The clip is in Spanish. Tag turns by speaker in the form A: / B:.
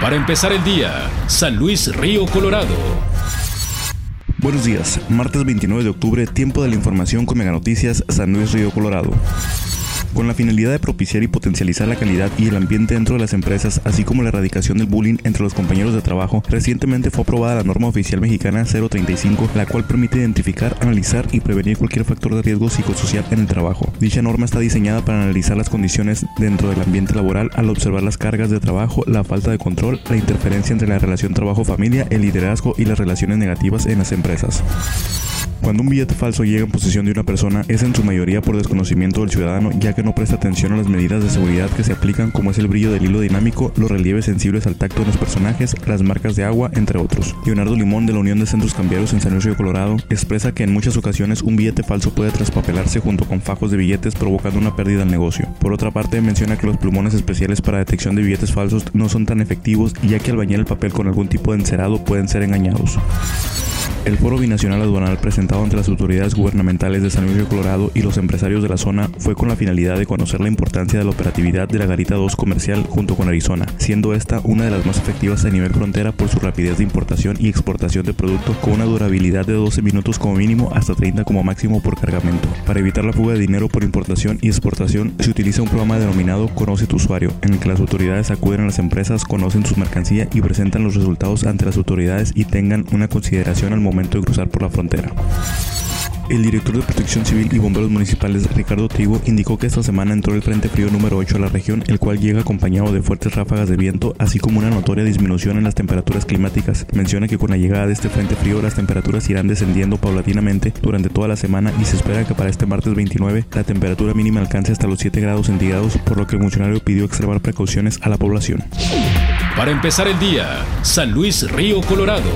A: Para empezar el día, San Luis Río Colorado.
B: Buenos días, martes 29 de octubre, tiempo de la información con Mega Noticias, San Luis Río Colorado. Con la finalidad de propiciar y potencializar la calidad y el ambiente dentro de las empresas, así como la erradicación del bullying entre los compañeros de trabajo, recientemente fue aprobada la norma oficial mexicana 035, la cual permite identificar, analizar y prevenir cualquier factor de riesgo psicosocial en el trabajo. Dicha norma está diseñada para analizar las condiciones dentro del ambiente laboral al observar las cargas de trabajo, la falta de control, la interferencia entre la relación trabajo-familia, el liderazgo y las relaciones negativas en las empresas. Cuando un billete falso llega en posesión de una persona es en su mayoría por desconocimiento del ciudadano ya que no presta atención a las medidas de seguridad que se aplican como es el brillo del hilo dinámico, los relieves sensibles al tacto de los personajes, las marcas de agua, entre otros. Leonardo Limón de la Unión de Centros Cambiarios en San Luis Río Colorado expresa que en muchas ocasiones un billete falso puede traspapelarse junto con fajos de billetes provocando una pérdida al negocio. Por otra parte menciona que los plumones especiales para detección de billetes falsos no son tan efectivos ya que al bañar el papel con algún tipo de encerado pueden ser engañados. El Foro Binacional Aduanal presentado ante las autoridades gubernamentales de San Luis Colorado y los empresarios de la zona fue con la finalidad de conocer la importancia de la operatividad de la Garita 2 comercial junto con Arizona, siendo esta una de las más efectivas a nivel frontera por su rapidez de importación y exportación de productos con una durabilidad de 12 minutos como mínimo hasta 30 como máximo por cargamento. Para evitar la fuga de dinero por importación y exportación se utiliza un programa denominado Conoce tu usuario, en el que las autoridades acuden a las empresas, conocen su mercancía y presentan los resultados ante las autoridades y tengan una consideración al momento de cruzar por la frontera. El director de Protección Civil y Bomberos Municipales, Ricardo Trigo, indicó que esta semana entró el Frente Frío número 8 a la región, el cual llega acompañado de fuertes ráfagas de viento, así como una notoria disminución en las temperaturas climáticas. Menciona que con la llegada de este Frente Frío las temperaturas irán descendiendo paulatinamente durante toda la semana y se espera que para este martes 29 la temperatura mínima alcance hasta los 7 grados centígrados, por lo que el funcionario pidió extremar precauciones a la población.
A: Para empezar el día, San Luis Río Colorado.